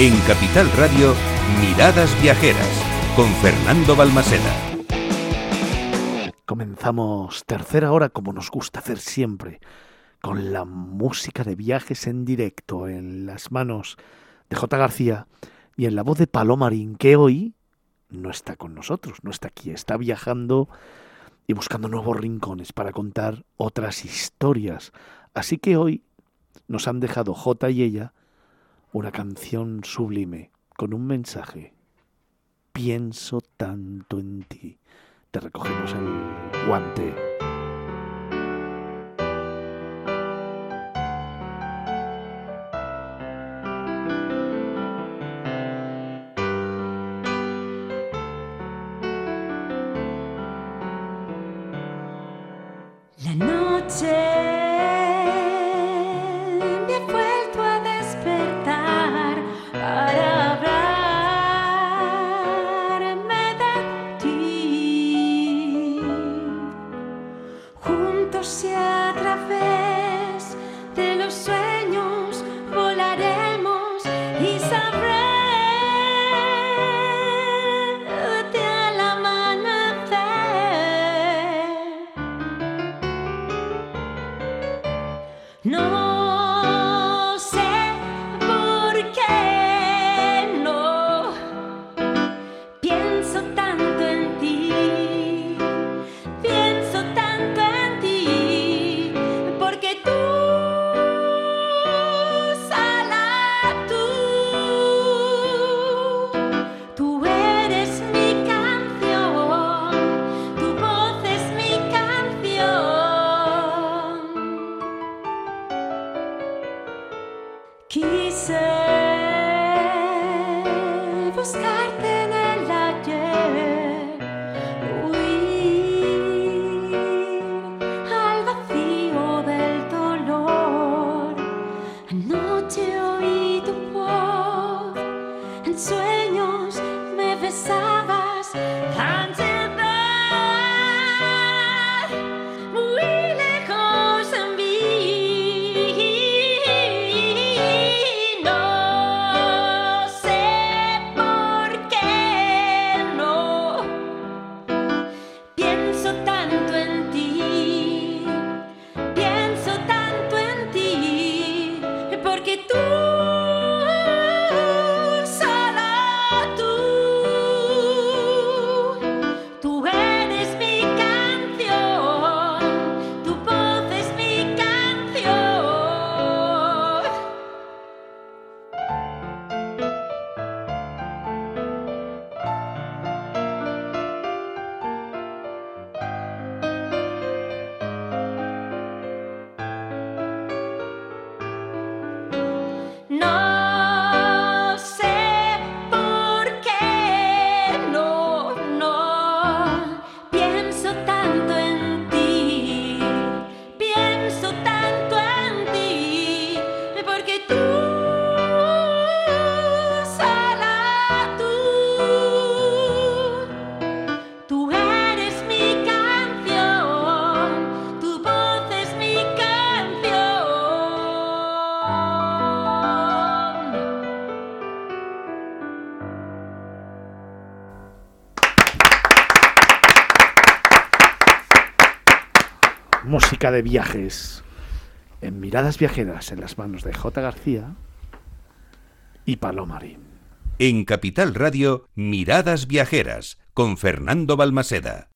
En Capital Radio, Miradas Viajeras, con Fernando Balmaseda. Comenzamos tercera hora como nos gusta hacer siempre, con la música de viajes en directo en las manos de J. García y en la voz de Palomarín, que hoy no está con nosotros, no está aquí, está viajando y buscando nuevos rincones para contar otras historias. Así que hoy nos han dejado J y ella una canción sublime con un mensaje. Pienso tanto en ti. Te recogemos el guante. La noche No. Quise buscarte en el ayer, huir al vacío del dolor. Anoche oí tu voz, en sueños me besabas. que tú de viajes en Miradas Viajeras en las manos de J. García y Palomarín. En Capital Radio, Miradas Viajeras con Fernando Balmaseda.